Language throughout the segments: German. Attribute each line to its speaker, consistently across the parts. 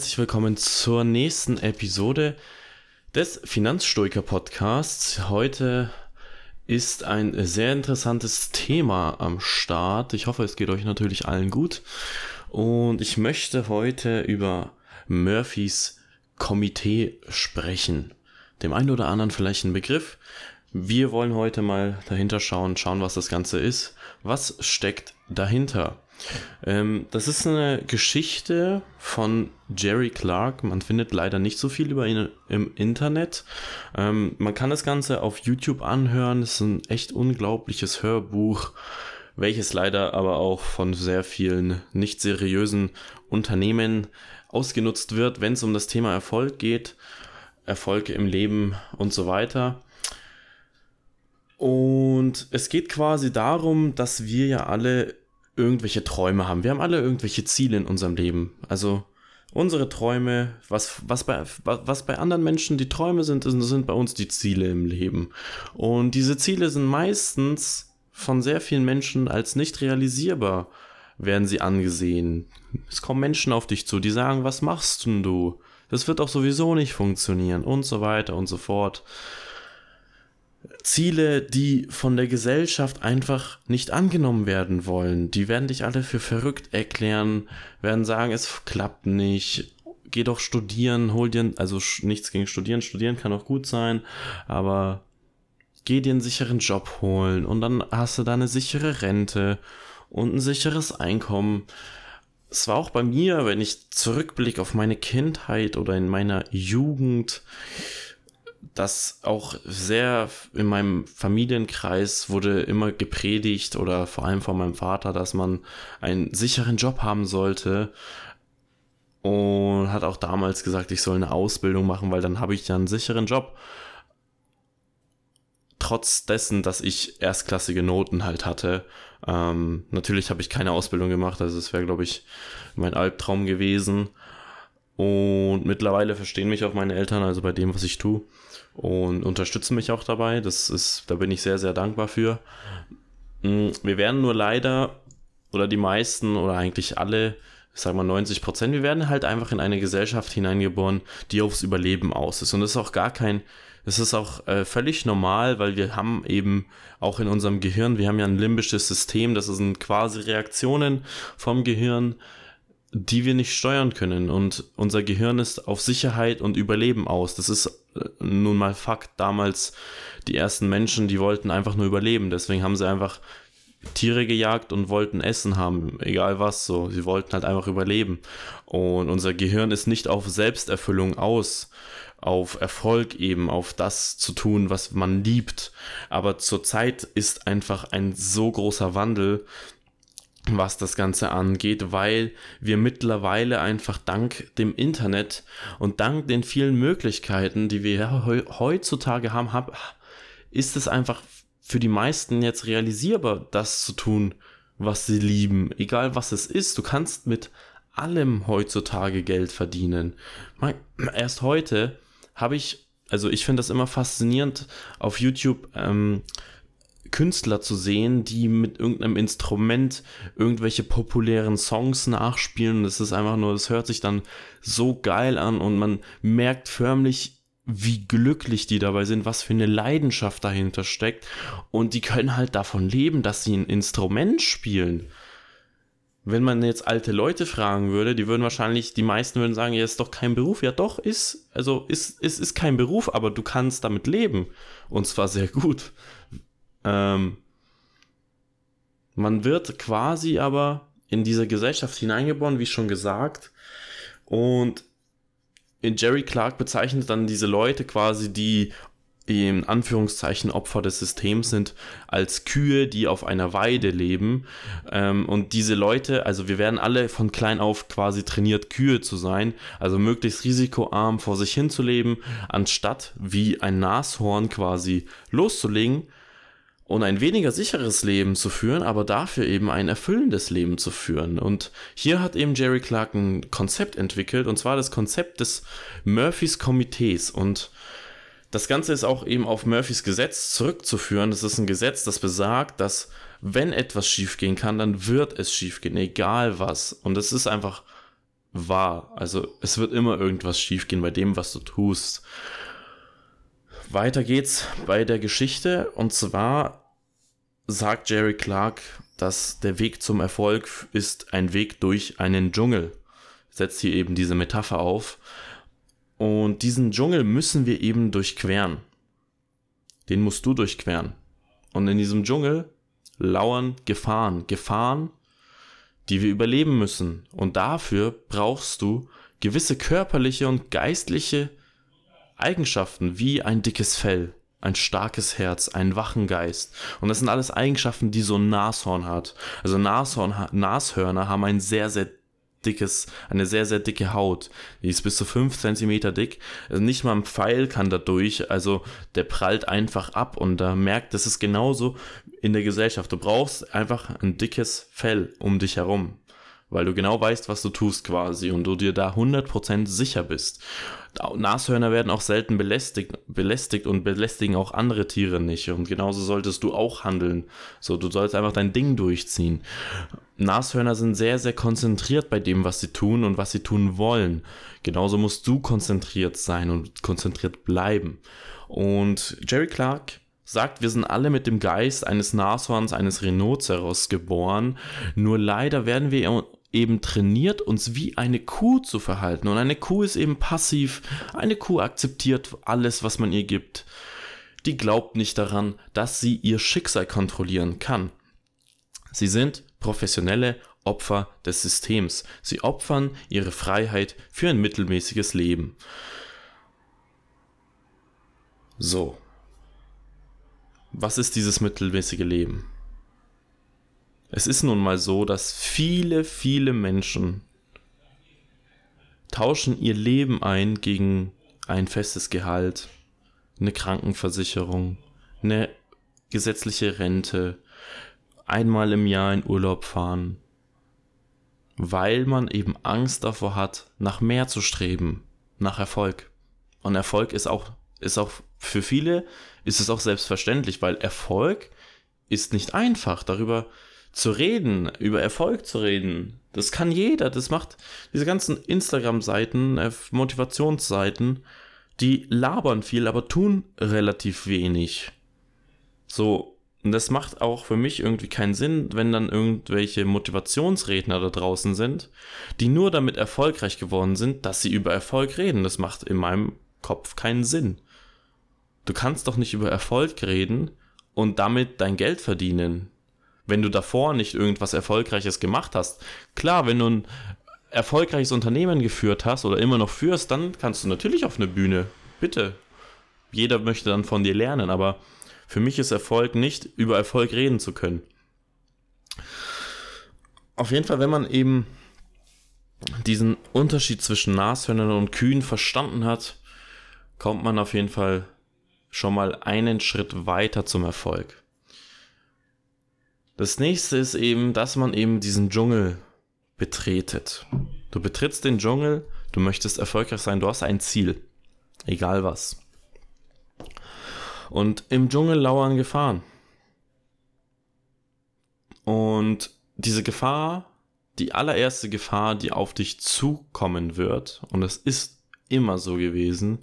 Speaker 1: Herzlich willkommen zur nächsten Episode des Finanzstoiker Podcasts. Heute ist ein sehr interessantes Thema am Start. Ich hoffe, es geht euch natürlich allen gut. Und ich möchte heute über Murphys Komitee sprechen. Dem einen oder anderen vielleicht ein Begriff. Wir wollen heute mal dahinter schauen, schauen, was das Ganze ist. Was steckt dahinter? Ähm, das ist eine Geschichte von Jerry Clark. Man findet leider nicht so viel über ihn im Internet. Ähm, man kann das Ganze auf YouTube anhören. Es ist ein echt unglaubliches Hörbuch, welches leider aber auch von sehr vielen nicht seriösen Unternehmen ausgenutzt wird, wenn es um das Thema Erfolg geht. Erfolge im Leben und so weiter. Und es geht quasi darum, dass wir ja alle irgendwelche Träume haben. Wir haben alle irgendwelche Ziele in unserem Leben. Also unsere Träume, was, was, bei, was bei anderen Menschen die Träume sind, sind bei uns die Ziele im Leben. Und diese Ziele sind meistens von sehr vielen Menschen als nicht realisierbar, werden sie angesehen. Es kommen Menschen auf dich zu, die sagen, was machst denn du? Das wird doch sowieso nicht funktionieren und so weiter und so fort. Ziele, die von der Gesellschaft einfach nicht angenommen werden wollen. Die werden dich alle für verrückt erklären, werden sagen, es klappt nicht. Geh doch studieren, hol dir, also nichts gegen studieren, studieren kann auch gut sein, aber geh dir einen sicheren Job holen und dann hast du da eine sichere Rente und ein sicheres Einkommen. Es war auch bei mir, wenn ich zurückblicke auf meine Kindheit oder in meiner Jugend, das auch sehr in meinem Familienkreis wurde immer gepredigt oder vor allem von meinem Vater, dass man einen sicheren Job haben sollte und hat auch damals gesagt, ich soll eine Ausbildung machen, weil dann habe ich ja einen sicheren Job. Trotz dessen, dass ich erstklassige Noten halt hatte. Ähm, natürlich habe ich keine Ausbildung gemacht, also es wäre, glaube ich, mein Albtraum gewesen. Und mittlerweile verstehen mich auch meine Eltern, also bei dem, was ich tue und unterstützen mich auch dabei. Das ist, da bin ich sehr, sehr dankbar für. Mm, wir werden nur leider, oder die meisten, oder eigentlich alle, ich sag mal 90 Prozent, wir werden halt einfach in eine Gesellschaft hineingeboren, die aufs Überleben aus ist. Und das ist auch gar kein, das ist auch äh, völlig normal, weil wir haben eben auch in unserem Gehirn, wir haben ja ein limbisches System, das sind quasi Reaktionen vom Gehirn, die wir nicht steuern können. Und unser Gehirn ist auf Sicherheit und Überleben aus. Das ist äh, nun mal Fakt. Damals die ersten Menschen, die wollten einfach nur überleben. Deswegen haben sie einfach Tiere gejagt und wollten Essen haben, egal was so. Sie wollten halt einfach überleben. Und unser Gehirn ist nicht auf Selbsterfüllung aus, auf Erfolg eben, auf das zu tun, was man liebt. Aber zurzeit ist einfach ein so großer Wandel, was das Ganze angeht, weil wir mittlerweile einfach dank dem Internet und dank den vielen Möglichkeiten, die wir heutzutage haben, ist es einfach für die meisten jetzt realisierbar, das zu tun, was sie lieben, egal was es ist. Du kannst mit allem heutzutage Geld verdienen. Erst heute habe ich, also ich finde das immer faszinierend auf YouTube. Ähm, Künstler zu sehen, die mit irgendeinem Instrument irgendwelche populären Songs nachspielen. Das ist einfach nur, das hört sich dann so geil an und man merkt förmlich, wie glücklich die dabei sind, was für eine Leidenschaft dahinter steckt. Und die können halt davon leben, dass sie ein Instrument spielen. Wenn man jetzt alte Leute fragen würde, die würden wahrscheinlich, die meisten würden sagen, ja, ist doch kein Beruf. Ja, doch, ist, also ist, ist, ist kein Beruf, aber du kannst damit leben. Und zwar sehr gut. Ähm, man wird quasi aber in diese Gesellschaft hineingeboren, wie schon gesagt. Und Jerry Clark bezeichnet dann diese Leute quasi, die in Anführungszeichen Opfer des Systems sind, als Kühe, die auf einer Weide leben. Ähm, und diese Leute, also wir werden alle von klein auf quasi trainiert, Kühe zu sein, also möglichst risikoarm vor sich hin zu leben, anstatt wie ein Nashorn quasi loszulegen und ein weniger sicheres Leben zu führen, aber dafür eben ein erfüllendes Leben zu führen. Und hier hat eben Jerry Clark ein Konzept entwickelt, und zwar das Konzept des Murphys Komitees. Und das Ganze ist auch eben auf Murphys Gesetz zurückzuführen. Das ist ein Gesetz, das besagt, dass wenn etwas schiefgehen kann, dann wird es schiefgehen, egal was. Und es ist einfach wahr. Also es wird immer irgendwas schiefgehen bei dem, was du tust. Weiter geht's bei der Geschichte und zwar sagt Jerry Clark, dass der Weg zum Erfolg ist ein Weg durch einen Dschungel. Setzt hier eben diese Metapher auf. Und diesen Dschungel müssen wir eben durchqueren. Den musst du durchqueren. Und in diesem Dschungel lauern Gefahren. Gefahren, die wir überleben müssen. Und dafür brauchst du gewisse körperliche und geistliche Eigenschaften wie ein dickes Fell, ein starkes Herz, einen wachen Geist. Und das sind alles Eigenschaften, die so ein Nashorn hat. Also Nashorn, Nashörner haben ein sehr, sehr dickes, eine sehr, sehr dicke Haut. Die ist bis zu 5 cm dick. Also nicht mal ein Pfeil kann da durch. Also der prallt einfach ab und da merkt, das ist genauso in der Gesellschaft. Du brauchst einfach ein dickes Fell um dich herum. Weil du genau weißt, was du tust quasi und du dir da 100% sicher bist. Nashörner werden auch selten belästigt, belästigt und belästigen auch andere Tiere nicht. Und genauso solltest du auch handeln. So, du sollst einfach dein Ding durchziehen. Nashörner sind sehr, sehr konzentriert bei dem, was sie tun und was sie tun wollen. Genauso musst du konzentriert sein und konzentriert bleiben. Und Jerry Clark sagt, wir sind alle mit dem Geist eines Nashorns, eines Rhinoceros geboren. Nur leider werden wir eben trainiert, uns wie eine Kuh zu verhalten. Und eine Kuh ist eben passiv. Eine Kuh akzeptiert alles, was man ihr gibt. Die glaubt nicht daran, dass sie ihr Schicksal kontrollieren kann. Sie sind professionelle Opfer des Systems. Sie opfern ihre Freiheit für ein mittelmäßiges Leben. So. Was ist dieses mittelmäßige Leben? Es ist nun mal so, dass viele, viele Menschen tauschen ihr Leben ein gegen ein festes Gehalt, eine Krankenversicherung, eine gesetzliche Rente, einmal im Jahr in Urlaub fahren, weil man eben Angst davor hat, nach mehr zu streben, nach Erfolg. Und Erfolg ist auch, ist auch für viele ist es auch selbstverständlich, weil Erfolg ist nicht einfach. Darüber zu reden, über Erfolg zu reden. Das kann jeder. Das macht diese ganzen Instagram-Seiten, äh, Motivationsseiten, die labern viel, aber tun relativ wenig. So, und das macht auch für mich irgendwie keinen Sinn, wenn dann irgendwelche Motivationsredner da draußen sind, die nur damit erfolgreich geworden sind, dass sie über Erfolg reden. Das macht in meinem Kopf keinen Sinn. Du kannst doch nicht über Erfolg reden und damit dein Geld verdienen wenn du davor nicht irgendwas Erfolgreiches gemacht hast. Klar, wenn du ein erfolgreiches Unternehmen geführt hast oder immer noch führst, dann kannst du natürlich auf eine Bühne. Bitte. Jeder möchte dann von dir lernen, aber für mich ist Erfolg nicht, über Erfolg reden zu können. Auf jeden Fall, wenn man eben diesen Unterschied zwischen Nashörnern und Kühen verstanden hat, kommt man auf jeden Fall schon mal einen Schritt weiter zum Erfolg. Das nächste ist eben, dass man eben diesen Dschungel betretet. Du betrittst den Dschungel, du möchtest erfolgreich sein, du hast ein Ziel. Egal was. Und im Dschungel lauern Gefahren. Und diese Gefahr, die allererste Gefahr, die auf dich zukommen wird, und es ist immer so gewesen,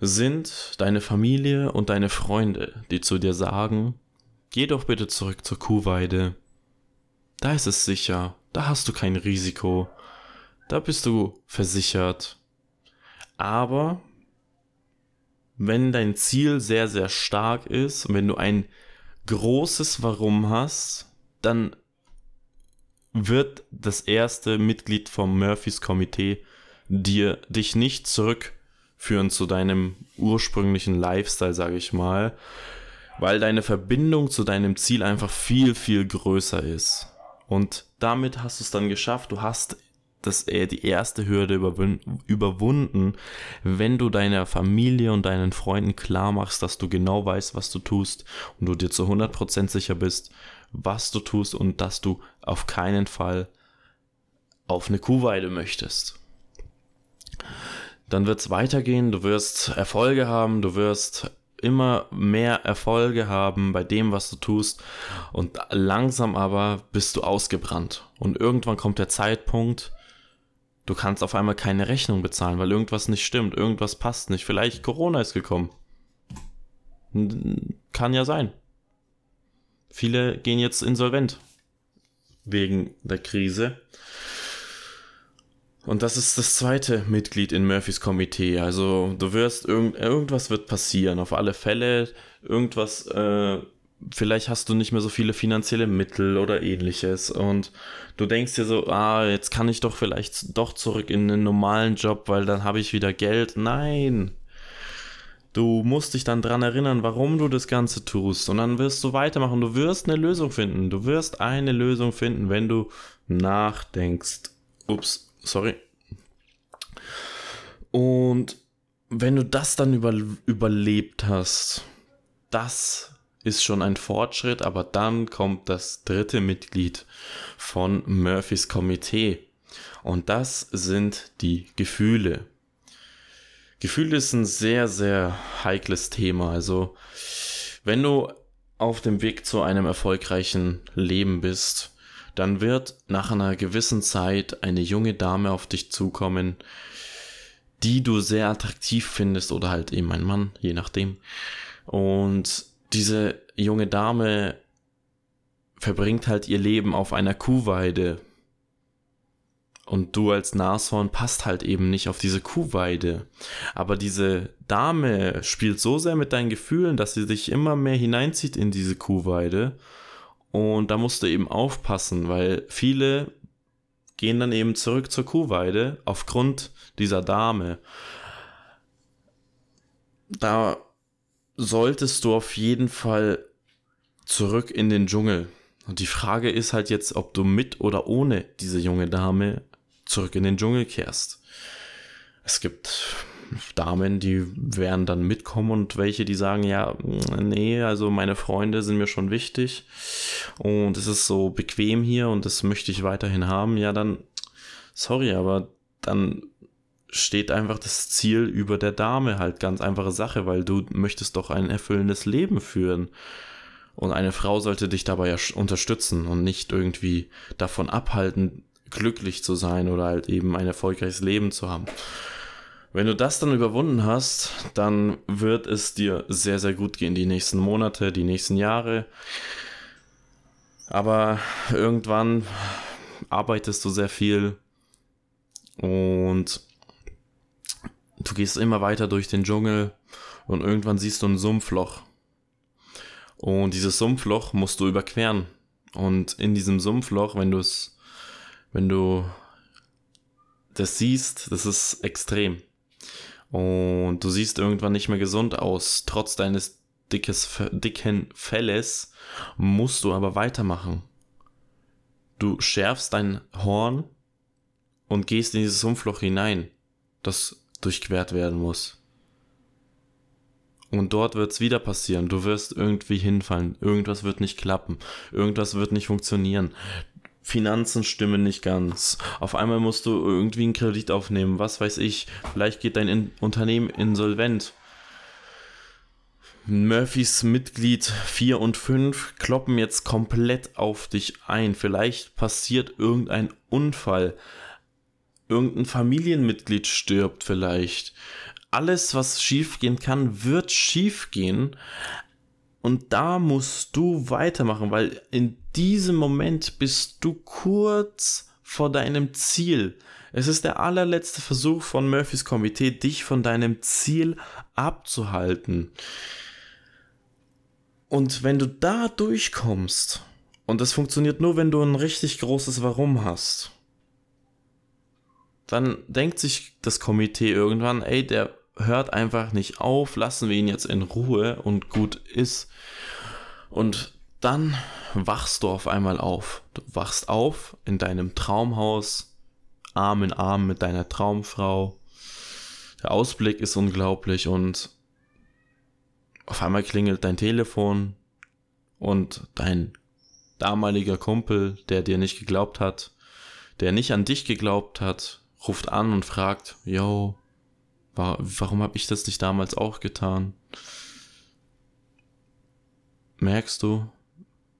Speaker 1: sind deine Familie und deine Freunde, die zu dir sagen, Geh doch bitte zurück zur Kuhweide. Da ist es sicher, da hast du kein Risiko, da bist du versichert. Aber wenn dein Ziel sehr, sehr stark ist und wenn du ein großes Warum hast, dann wird das erste Mitglied vom Murphys Komitee dir dich nicht zurückführen zu deinem ursprünglichen Lifestyle, sage ich mal, weil deine Verbindung zu deinem Ziel einfach viel, viel größer ist. Und damit hast du es dann geschafft. Du hast das, äh, die erste Hürde überwunden, wenn du deiner Familie und deinen Freunden klar machst, dass du genau weißt, was du tust und du dir zu 100% sicher bist, was du tust und dass du auf keinen Fall auf eine Kuhweide möchtest. Dann wird es weitergehen, du wirst Erfolge haben, du wirst immer mehr Erfolge haben bei dem, was du tust und langsam aber bist du ausgebrannt. Und irgendwann kommt der Zeitpunkt, Du kannst auf einmal keine Rechnung bezahlen, weil irgendwas nicht stimmt, irgendwas passt nicht. Vielleicht Corona ist gekommen. Kann ja sein. Viele gehen jetzt insolvent wegen der Krise. Und das ist das zweite Mitglied in Murphys Komitee. Also du wirst irgend, irgendwas wird passieren. Auf alle Fälle irgendwas. Äh, vielleicht hast du nicht mehr so viele finanzielle Mittel oder ähnliches. Und du denkst dir so, ah, jetzt kann ich doch vielleicht doch zurück in einen normalen Job, weil dann habe ich wieder Geld. Nein. Du musst dich dann dran erinnern, warum du das Ganze tust. Und dann wirst du weitermachen. Du wirst eine Lösung finden. Du wirst eine Lösung finden, wenn du nachdenkst. Ups, sorry. Und wenn du das dann über, überlebt hast, das ist schon ein Fortschritt, aber dann kommt das dritte Mitglied von Murphys Komitee. Und das sind die Gefühle. Gefühle ist ein sehr, sehr heikles Thema. Also, wenn du auf dem Weg zu einem erfolgreichen Leben bist, dann wird nach einer gewissen Zeit eine junge Dame auf dich zukommen, die du sehr attraktiv findest oder halt eben ein Mann, je nachdem. Und diese junge Dame verbringt halt ihr Leben auf einer Kuhweide und du als Nashorn passt halt eben nicht auf diese Kuhweide. Aber diese Dame spielt so sehr mit deinen Gefühlen, dass sie dich immer mehr hineinzieht in diese Kuhweide. Und da musst du eben aufpassen, weil viele gehen dann eben zurück zur Kuhweide aufgrund dieser Dame. Da solltest du auf jeden Fall zurück in den Dschungel. Und die Frage ist halt jetzt, ob du mit oder ohne diese junge Dame zurück in den Dschungel kehrst. Es gibt Damen, die werden dann mitkommen und welche, die sagen, ja, nee, also meine Freunde sind mir schon wichtig und es ist so bequem hier und das möchte ich weiterhin haben, ja, dann, sorry, aber dann steht einfach das Ziel über der Dame halt ganz einfache Sache, weil du möchtest doch ein erfüllendes Leben führen. Und eine Frau sollte dich dabei ja unterstützen und nicht irgendwie davon abhalten, glücklich zu sein oder halt eben ein erfolgreiches Leben zu haben. Wenn du das dann überwunden hast, dann wird es dir sehr, sehr gut gehen, die nächsten Monate, die nächsten Jahre. Aber irgendwann arbeitest du sehr viel und du gehst immer weiter durch den Dschungel und irgendwann siehst du ein Sumpfloch. Und dieses Sumpfloch musst du überqueren. Und in diesem Sumpfloch, wenn du es wenn du das siehst, das ist extrem. Und du siehst irgendwann nicht mehr gesund aus. Trotz deines dickes, dicken Felles musst du aber weitermachen. Du schärfst dein Horn und gehst in dieses Sumpfloch hinein, das durchquert werden muss. Und dort wird es wieder passieren. Du wirst irgendwie hinfallen. Irgendwas wird nicht klappen. Irgendwas wird nicht funktionieren. Finanzen stimmen nicht ganz. Auf einmal musst du irgendwie einen Kredit aufnehmen, was weiß ich. Vielleicht geht dein in Unternehmen insolvent. Murphys Mitglied 4 und 5 kloppen jetzt komplett auf dich ein. Vielleicht passiert irgendein Unfall. Irgendein Familienmitglied stirbt vielleicht. Alles, was schiefgehen kann, wird schiefgehen. Und da musst du weitermachen, weil in diesem Moment bist du kurz vor deinem Ziel. Es ist der allerletzte Versuch von Murphys Komitee, dich von deinem Ziel abzuhalten. Und wenn du da durchkommst, und das funktioniert nur, wenn du ein richtig großes Warum hast, dann denkt sich das Komitee irgendwann, ey, der hört einfach nicht auf, lassen wir ihn jetzt in Ruhe und gut ist. Und dann wachst du auf einmal auf. Du wachst auf in deinem Traumhaus, Arm in Arm mit deiner Traumfrau. Der Ausblick ist unglaublich und auf einmal klingelt dein Telefon und dein damaliger Kumpel, der dir nicht geglaubt hat, der nicht an dich geglaubt hat, ruft an und fragt, yo, warum habe ich das nicht damals auch getan? Merkst du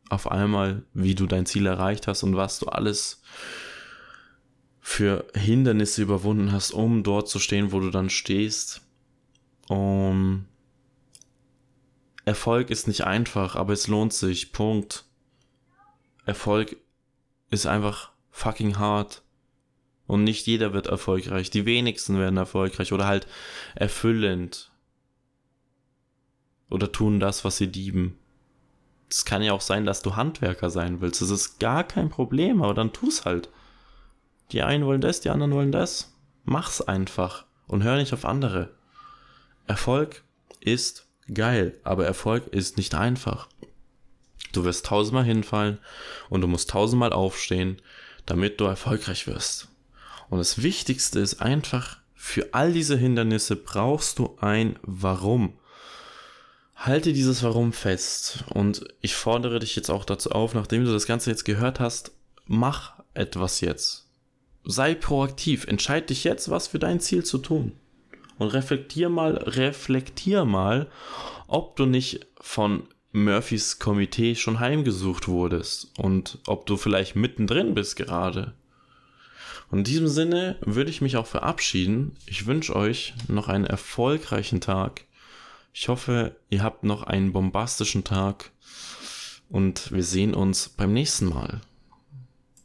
Speaker 1: auf einmal, wie du dein Ziel erreicht hast und was du alles für Hindernisse überwunden hast, um dort zu stehen, wo du dann stehst. Um Erfolg ist nicht einfach, aber es lohnt sich. Punkt. Erfolg ist einfach fucking hart. Und nicht jeder wird erfolgreich. Die wenigsten werden erfolgreich oder halt erfüllend. Oder tun das, was sie lieben. Es kann ja auch sein, dass du Handwerker sein willst. Das ist gar kein Problem, aber dann tu's halt. Die einen wollen das, die anderen wollen das. Mach's einfach und hör nicht auf andere. Erfolg ist geil, aber Erfolg ist nicht einfach. Du wirst tausendmal hinfallen und du musst tausendmal aufstehen, damit du erfolgreich wirst. Und das Wichtigste ist einfach, für all diese Hindernisse brauchst du ein Warum. Halte dieses Warum fest. Und ich fordere dich jetzt auch dazu auf, nachdem du das Ganze jetzt gehört hast, mach etwas jetzt. Sei proaktiv. Entscheid dich jetzt, was für dein Ziel zu tun. Und reflektier mal, reflektier mal, ob du nicht von Murphys Komitee schon heimgesucht wurdest und ob du vielleicht mittendrin bist gerade. Und in diesem Sinne würde ich mich auch verabschieden. Ich wünsche euch noch einen erfolgreichen Tag. Ich hoffe, ihr habt noch einen bombastischen Tag und wir sehen uns beim nächsten Mal.